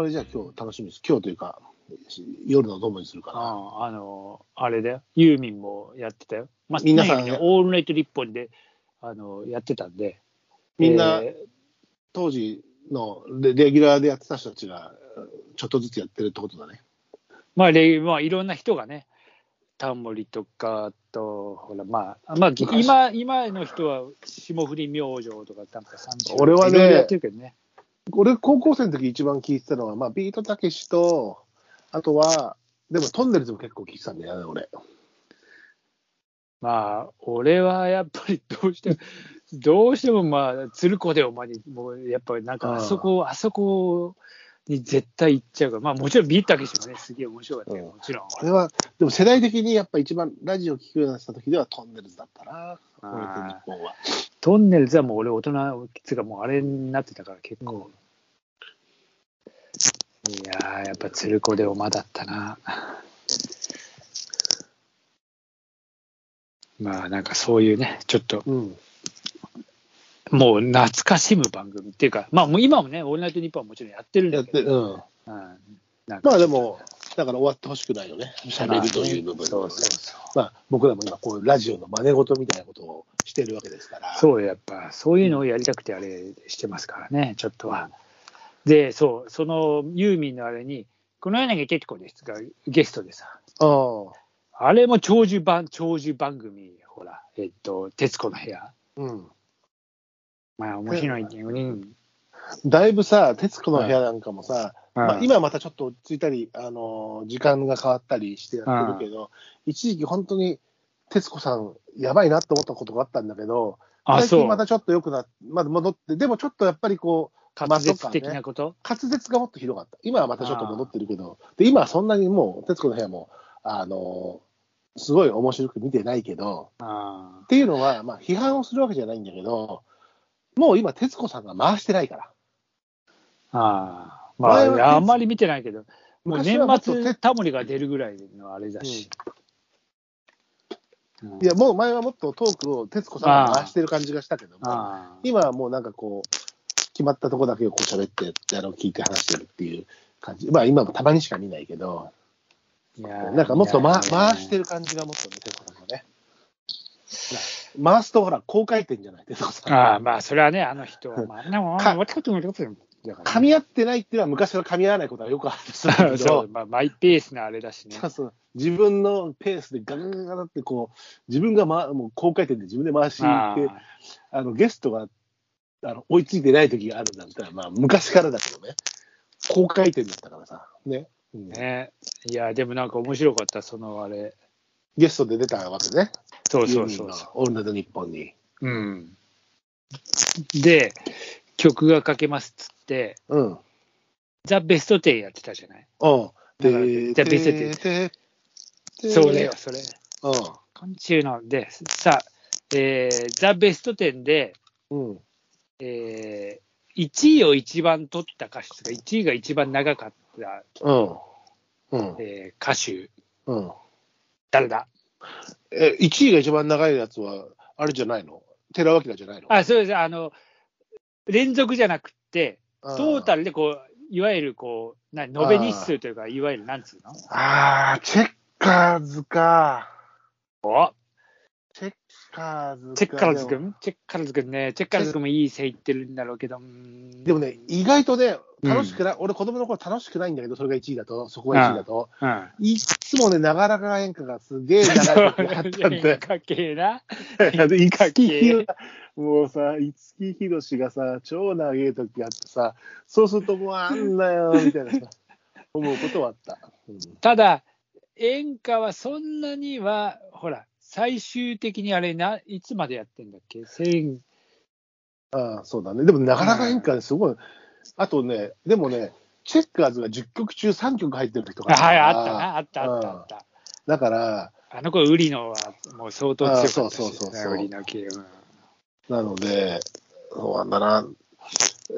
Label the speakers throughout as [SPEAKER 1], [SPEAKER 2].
[SPEAKER 1] それじゃあ今日楽しみです。今日というか、夜のどもにするかな。
[SPEAKER 2] ああの、あれだよ。ユーミンもやってたよ。まあ、
[SPEAKER 1] 皆さん
[SPEAKER 2] ねオールナイト日本で、あの、やってたんで。
[SPEAKER 1] みんな
[SPEAKER 2] え
[SPEAKER 1] 当時のレレギュラーでやってた人たちが、ちょっとずつやってるってことだね。
[SPEAKER 2] ーまあ、レまあ、いろんな人がね、タモリとか、あと、ほら、まあ、まあ、
[SPEAKER 1] 昔
[SPEAKER 2] 今、今の人は霜降り明星とか、なんか30
[SPEAKER 1] 俺はね
[SPEAKER 2] やってるけどね。
[SPEAKER 1] 俺、高校生の時一番聞いてたのは、まあ、ビートたけしと、あとは、でもトンネルズも結構聞いてたんだよね、俺。
[SPEAKER 2] まあ、俺はやっぱりどうしても、どうしてもまあ、鶴子でお前に、もうやっぱりなんか、あそこ、あそこに絶対行っちゃうから、まあもちろんビートたけしもね、すげえ面白かったけど、
[SPEAKER 1] うん
[SPEAKER 2] もちろん。
[SPEAKER 1] 俺は、でも世代的にやっぱ一番ラジオ聞くようになった時ではトンネルズだったな、俺と日本は。
[SPEAKER 2] トンネルズはもう俺大人、つうかもうあれになってたから結構。いやー、やっぱ鶴子でおまだったな。まあなんかそういうね、ちょっと
[SPEAKER 1] うん。
[SPEAKER 2] もう懐かしむ番組っていうか、まあもう今もね、オールナイトニッポンはもちろんやってるんだけど、
[SPEAKER 1] うん。
[SPEAKER 2] うん
[SPEAKER 1] まあでも、だから終わってほしくないよね。喋るという部分で
[SPEAKER 2] そうそうそう。
[SPEAKER 1] まあ僕らも今こういうラジオの真似事みたいなことをしてるわけですから。
[SPEAKER 2] そう、やっぱそういうのをやりたくてあれしてますからね、ちょっとは。で、そう、そのユーミンのあれに、この柳徹子ですがゲストでさ、
[SPEAKER 1] あ
[SPEAKER 2] れも長寿番、長寿番組、ほら、えっと、徹子の部屋。
[SPEAKER 1] うん。
[SPEAKER 2] まあ面白いけどね。
[SPEAKER 1] だいぶさ、徹子の部屋なんかもさ、
[SPEAKER 2] うん
[SPEAKER 1] まあ、今またちょっと落ち着いたり、あのー時間が変わったりしてやってるけど、一時期本当に徹子さん、やばいなって思ったことがあったんだけど。最近またちょっと良くなって、まだ戻って、でもちょっとやっぱりこう、
[SPEAKER 2] 滑舌的なこと、
[SPEAKER 1] 滑舌がもっとひどかった。今はまたちょっと戻ってるけど、で今はそんなにもう、徹子の部屋も、あのーすごい面白く見てないけど、
[SPEAKER 2] あ
[SPEAKER 1] っていうのは、まあ、批判をするわけじゃないんだけど、もう今、徹子さんが回してないから。
[SPEAKER 2] あ。まあ、あんまり見てないけど、もう年末、
[SPEAKER 1] 徹
[SPEAKER 2] タモリが出るぐらいのあれだし。うん
[SPEAKER 1] いや、もう前はもっとトークを徹子さんが回してる感じがしたけども、今はもうなんかこう、決まったとこだけをこう喋って、あの聞いて話してるっていう感じ。まあ今もたまにしか見ないけど、
[SPEAKER 2] いや
[SPEAKER 1] なんかもっと、ま、回してる感じがもっとね、徹子さんがね。な回すとほら、高回転じゃない、徹子さん。
[SPEAKER 2] ああ、まあ、それはね、あの人は、まあ、でも、
[SPEAKER 1] か
[SPEAKER 2] 私こともだから
[SPEAKER 1] 噛み合ってないっていうのは昔は噛み合わないことはよくある
[SPEAKER 2] そ
[SPEAKER 1] ど
[SPEAKER 2] う、まあ、マイペースなあれだしね。
[SPEAKER 1] そうそう自分のペースでガガガガガってこう、自分が、ま、もう高回転で自分で回しって、あのゲストがあの追いついてない時があるんだったら、まあ、昔からだけどね、高回転だったからさ、ね。うん
[SPEAKER 2] あね。いや、でもなんか面白かった、そのあれ。
[SPEAKER 1] ゲストで出たわけね。
[SPEAKER 2] そうそうそうそ
[SPEAKER 1] オールナイトニッポンに。
[SPEAKER 2] う。うん。で、曲がかけますっつって、
[SPEAKER 1] うん。
[SPEAKER 2] ザ・ベストテンやってたじゃない？
[SPEAKER 1] うん。で、
[SPEAKER 2] じゃあ別で
[SPEAKER 1] で、で
[SPEAKER 2] それよ、。それ。
[SPEAKER 1] う
[SPEAKER 2] 今週ので、さあ、えーザ・ベスト10で、
[SPEAKER 1] ん。うん。
[SPEAKER 2] えー、1位を一番取った歌手が、1位が一番長かった、
[SPEAKER 1] うん。うん。
[SPEAKER 2] えー歌手、
[SPEAKER 1] うん。
[SPEAKER 2] 誰だ？
[SPEAKER 1] え、1位が一番長いやつは、あれじゃないの？寺脇じゃないの？
[SPEAKER 2] あ、そうです。あの、連続じゃなくて、
[SPEAKER 1] うん
[SPEAKER 2] トータルでこう、いわゆるこう、な延べ日数というか、いわゆるなんつうの？
[SPEAKER 1] あー、チェッカーズか。
[SPEAKER 2] お
[SPEAKER 1] チェッカーズか。
[SPEAKER 2] チェッカーズ君チェッカーズ君ね、チェッカーズ君もいい線いってるんだろうけど、
[SPEAKER 1] でもね、意外とね、
[SPEAKER 2] うん。
[SPEAKER 1] 楽しくない、俺、子供の頃楽しくないんだけど、それが1位だと、そこが1位だと、
[SPEAKER 2] うん。
[SPEAKER 1] いっつもね、ながらが演歌がすげえ長い時があったんで、
[SPEAKER 2] かけな。
[SPEAKER 1] で五木ひろ
[SPEAKER 2] か
[SPEAKER 1] もうさ、五木ひろしがさ、超長い時あってさ、そうするともうあんなよ、みたいなさ、思うことはあった。うん
[SPEAKER 2] ただ、演歌はそんなには、ほら、最終的にあれな、いつまでやってんだっけ？千
[SPEAKER 1] ああ、そうだね。でも、なかなか演歌ですごい。あとね、でもね、チェッカーズが10曲中3曲入ってる時とか
[SPEAKER 2] あはい、あったな、あったあったあった。
[SPEAKER 1] だから、
[SPEAKER 2] あの子、ウリのはもう相当強かったし、
[SPEAKER 1] あそうそうそうそう
[SPEAKER 2] ウリの系は。
[SPEAKER 1] なので、そうなんだな。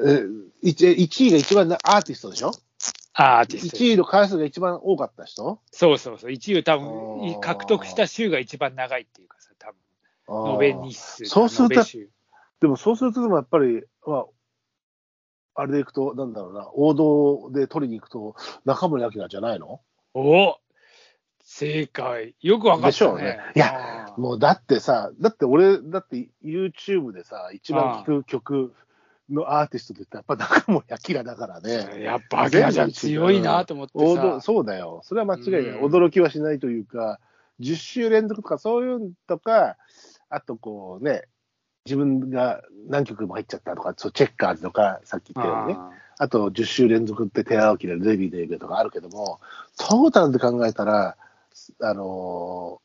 [SPEAKER 1] え 1, 位が一番なアーティストでしょ？
[SPEAKER 2] アーティスト。
[SPEAKER 1] ?1 位の回数が一番多かった人？
[SPEAKER 2] そうそうそう。1位多分、獲得した週が一番長いっていうかさ、多分延べ日数。
[SPEAKER 1] そうするとでもそうすると、でもやっぱり、まあ、あれでいくと、なんだろうな、王道で取りに行くと、中森明菜じゃないの？
[SPEAKER 2] お正解。よくわかったね。
[SPEAKER 1] でしょうねいやもうだってさ、だって俺、だって YouTube でさ、一番聴く曲のアーティストって言ったら、やっぱ中森明菜だからね。
[SPEAKER 2] やっぱ、アキナちゃん強いなと思ってさ。
[SPEAKER 1] そうだよ。それは間違いない。
[SPEAKER 2] うん
[SPEAKER 1] 驚きはしないというか、10週連続とかそういうのとか、あとこうね、自分が何曲も入っちゃったとか、そうチェッカーズとか、さっき言ったようにね。
[SPEAKER 2] あ
[SPEAKER 1] あと10週連続って手青木でデビューデビューとかあるけども、トータルで考えたら、あの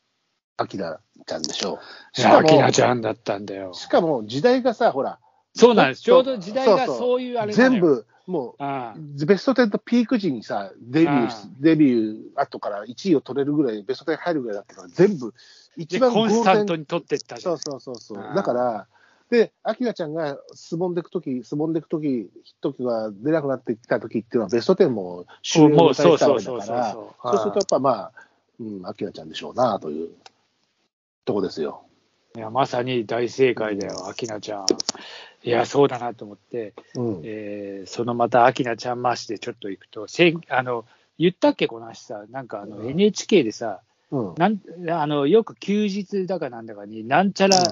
[SPEAKER 1] ー、アキナちゃんでしょう。
[SPEAKER 2] ーいや、アキナちゃんだったんだよ。
[SPEAKER 1] しかも時代がさ、ほら、
[SPEAKER 2] そうなんです。ちょうど時代が
[SPEAKER 1] そう
[SPEAKER 2] いうあれ
[SPEAKER 1] 全。部、も
[SPEAKER 2] あ
[SPEAKER 1] う、ベスト10とピーク時にさ、デビューデビュー後から1位を取れるぐらい、ベスト10入るぐらいだったから、全部、一
[SPEAKER 2] で、
[SPEAKER 1] 番
[SPEAKER 2] コンスタント
[SPEAKER 1] に。
[SPEAKER 2] に取ってった。
[SPEAKER 1] そうんそうそうそうだから、で、アキナちゃんがすぼんでいくとき、すぼんでいくとき、ヒット曲が出なくなってきたときっていうのは、ベスト10も終了
[SPEAKER 2] もう
[SPEAKER 1] を迎えてたわけだから、
[SPEAKER 2] そう
[SPEAKER 1] するとやっぱまあ、うん、アキナちゃんでしょうなというとこですよ。
[SPEAKER 2] いや、まさに大正解だよ、アキナちゃん。いや、そうだなと思って、
[SPEAKER 1] うん。
[SPEAKER 2] えーそのまたアキナちゃん回しでちょっと行くと、せんあの言ったっけ、この話さ、なんかあの
[SPEAKER 1] うん。
[SPEAKER 2] NHK でさ、
[SPEAKER 1] うん。
[SPEAKER 2] なんあのよく休日だかなんだかに、なんちゃら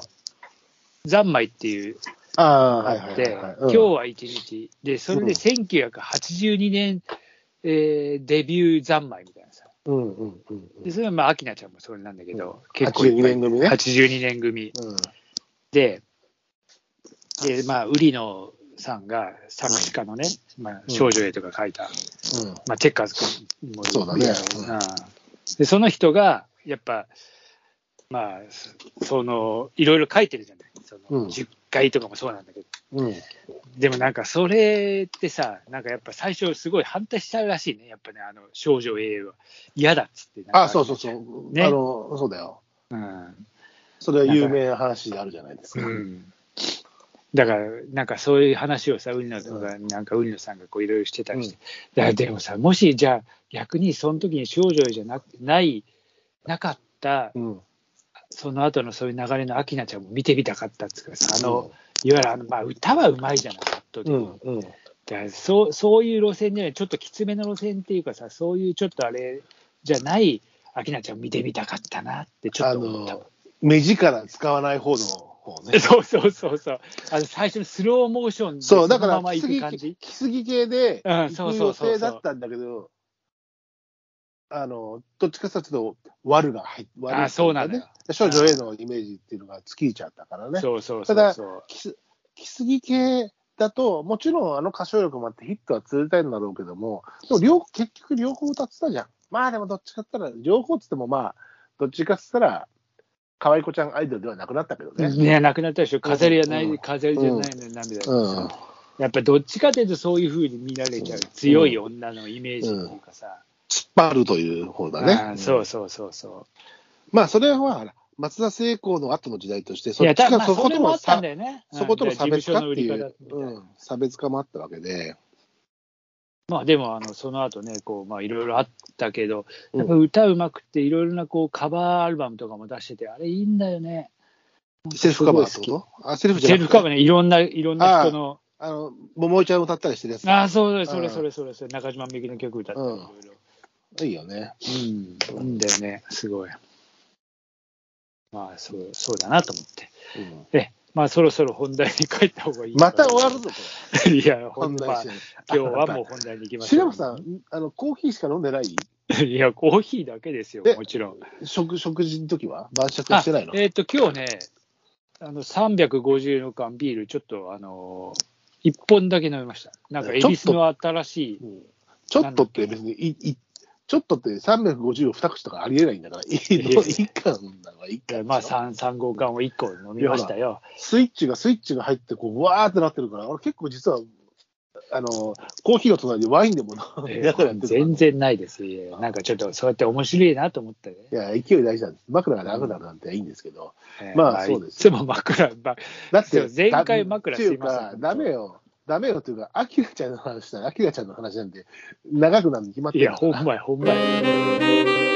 [SPEAKER 2] 三昧っていう
[SPEAKER 1] あ
[SPEAKER 2] って。今日は一日、で、それで1982年、えーデビュー三昧みたいなさ、
[SPEAKER 1] うんうんうんうん。
[SPEAKER 2] でそれはまあ、アキナちゃんもそれなんだけど、
[SPEAKER 1] うん。
[SPEAKER 2] 結構いっぱい。
[SPEAKER 1] 82年組ね。
[SPEAKER 2] 82年組。
[SPEAKER 1] うん。
[SPEAKER 2] で、でまあ、売野さんが作詞家のね、まあ、
[SPEAKER 1] うん。
[SPEAKER 2] 少女 A とか書いた、
[SPEAKER 1] うん。
[SPEAKER 2] まあ、チェッカーズ君も
[SPEAKER 1] そうだね。
[SPEAKER 2] うん。でその人がやっぱまあそのいろいろ書いてるじゃない。その、
[SPEAKER 1] うん。
[SPEAKER 2] 10回とかもそうなんだけど。
[SPEAKER 1] うん。
[SPEAKER 2] でもなんかそれってさなんかやっぱ最初すごい反対しちゃうらしいね。やっぱねあの少女 A は。嫌だっつって
[SPEAKER 1] あ、そうそうそう。
[SPEAKER 2] ね。
[SPEAKER 1] あの、そうだよ。
[SPEAKER 2] うん。
[SPEAKER 1] それは有名な話であるじゃないですか。
[SPEAKER 2] うんだから、なんかそういう話をさ、ウリノとか、なんかウリノさんがこういろいろしてたりして、いやでもさ、もしじゃあ、逆にその時に少女じゃなくない、なかった、
[SPEAKER 1] うん。
[SPEAKER 2] その後のそういう流れのアキナちゃんも見てみたかったっつうかさ、あの、いわゆるあの、まあ、歌はうまいじゃない、圧倒的に。
[SPEAKER 1] うん。うん。
[SPEAKER 2] だそうそういう路線じゃない、ちょっときつめの路線っていうかさ、そういうちょっとあれじゃない、アキナちゃん見てみたかったなって、ちょっ
[SPEAKER 1] あ
[SPEAKER 2] と思った。
[SPEAKER 1] の、目力使わない方の方ね。
[SPEAKER 2] そうそうそうそう。あの最初のスローモーションで
[SPEAKER 1] そう、だから、
[SPEAKER 2] そのまま
[SPEAKER 1] 来すぎ
[SPEAKER 2] 行く感じ。
[SPEAKER 1] 来すぎ系で、
[SPEAKER 2] うん
[SPEAKER 1] 行く予
[SPEAKER 2] そうそうそうそう
[SPEAKER 1] 定だったんだけど、あの、どっちかというと、悪が入って、悪い
[SPEAKER 2] あそうなのよ
[SPEAKER 1] ね。少女 A のイメージっていうのが尽きちゃったからね。
[SPEAKER 2] そうそうそう
[SPEAKER 1] ただ
[SPEAKER 2] そう。
[SPEAKER 1] 来す来すぎ系だと、もちろんあの歌唱力もあってヒットは続いたいんだろうけども、でも両結局両方歌ってたじゃん。まあでもどっちかって言ったら、両方っつってもまあ、どっちかって言ったら、可愛い子ちゃんアイドルではなくなったけどね。
[SPEAKER 2] ね、なくなったでしょ、飾りやない、
[SPEAKER 1] うん。
[SPEAKER 2] 飾りじゃないのに涙が。
[SPEAKER 1] うん。
[SPEAKER 2] やっぱどっちかというとそういうふうに見られちゃう、強い女のイメージっていうかさ、
[SPEAKER 1] 突っ張るという方だ
[SPEAKER 2] あ
[SPEAKER 1] ね
[SPEAKER 2] ー。そうそうそうそ
[SPEAKER 1] まあ、それは松田聖子の後の時代として、
[SPEAKER 2] う。いや、
[SPEAKER 1] そっちがそこと
[SPEAKER 2] もね。
[SPEAKER 1] そことの差別化差別化もあったわけで、
[SPEAKER 2] まあでも、あのその後ね、こうまあいろいろあったけど、
[SPEAKER 1] うん
[SPEAKER 2] やっぱ歌うまくて、いろいろなこうカバーアルバムとかも出してて、あれいいんだよね。
[SPEAKER 1] セルフカバーってこと？あセルフじゃ
[SPEAKER 2] セルフカバーね、いろんな、いろんな人の。
[SPEAKER 1] あの、桃井ちゃん歌ったりしてるやつ。
[SPEAKER 2] ああ、そうそれ
[SPEAKER 1] うん
[SPEAKER 2] それそれそれ、中島みゆきの曲歌って、い
[SPEAKER 1] うん
[SPEAKER 2] ろいろ。
[SPEAKER 1] いいよね。
[SPEAKER 2] うん、いいんだよね、すごい。まあ、そうそうだなと思って。
[SPEAKER 1] うん
[SPEAKER 2] え、まあ、そろそろ本題に帰った方がいい。
[SPEAKER 1] また終わるぞ、こ
[SPEAKER 2] いや、
[SPEAKER 1] れ。
[SPEAKER 2] ほんまあ
[SPEAKER 1] 本題し
[SPEAKER 2] 今日はもう本題に行きましょ
[SPEAKER 1] 白木さん、あの、コーヒーしか飲んでない？
[SPEAKER 2] う。いや、コーヒーだけですよ
[SPEAKER 1] え、
[SPEAKER 2] もちろん。
[SPEAKER 1] 食、食事の時は晩酌
[SPEAKER 2] あ
[SPEAKER 1] してないの？
[SPEAKER 2] えっ、と、今日ね、あの350の缶ビール、ちょっと、あのー、1本だけ飲みました。なんか、恵比寿の新しい、
[SPEAKER 1] うんちょっとって別に、い、い、ちょっとって350を2口とかありえないんだから、いい
[SPEAKER 2] いや
[SPEAKER 1] 一貫だわ、一貫。
[SPEAKER 2] まあ、3、3号缶を1個飲みましたよ。
[SPEAKER 1] スイッチが、スイッチが入って、こう、わーってなってるから、俺結構実は、あの、コーヒーの隣でワインでも飲みながらやってるから
[SPEAKER 2] 全然ないです。なんかちょっと、そうやって面白いなと思ってね。
[SPEAKER 1] いや、勢い大事なんです。枕が長くなるなんていいんですけど。
[SPEAKER 2] えー
[SPEAKER 1] まあそうです
[SPEAKER 2] いつも枕、まあ、
[SPEAKER 1] だって
[SPEAKER 2] 前回枕すいません
[SPEAKER 1] か、ダメよ。ダメよというか、アキラちゃんの話したら、アキラちゃんの話なんで、長くなるに決まってるいや、
[SPEAKER 2] ほんまや、ほんまや。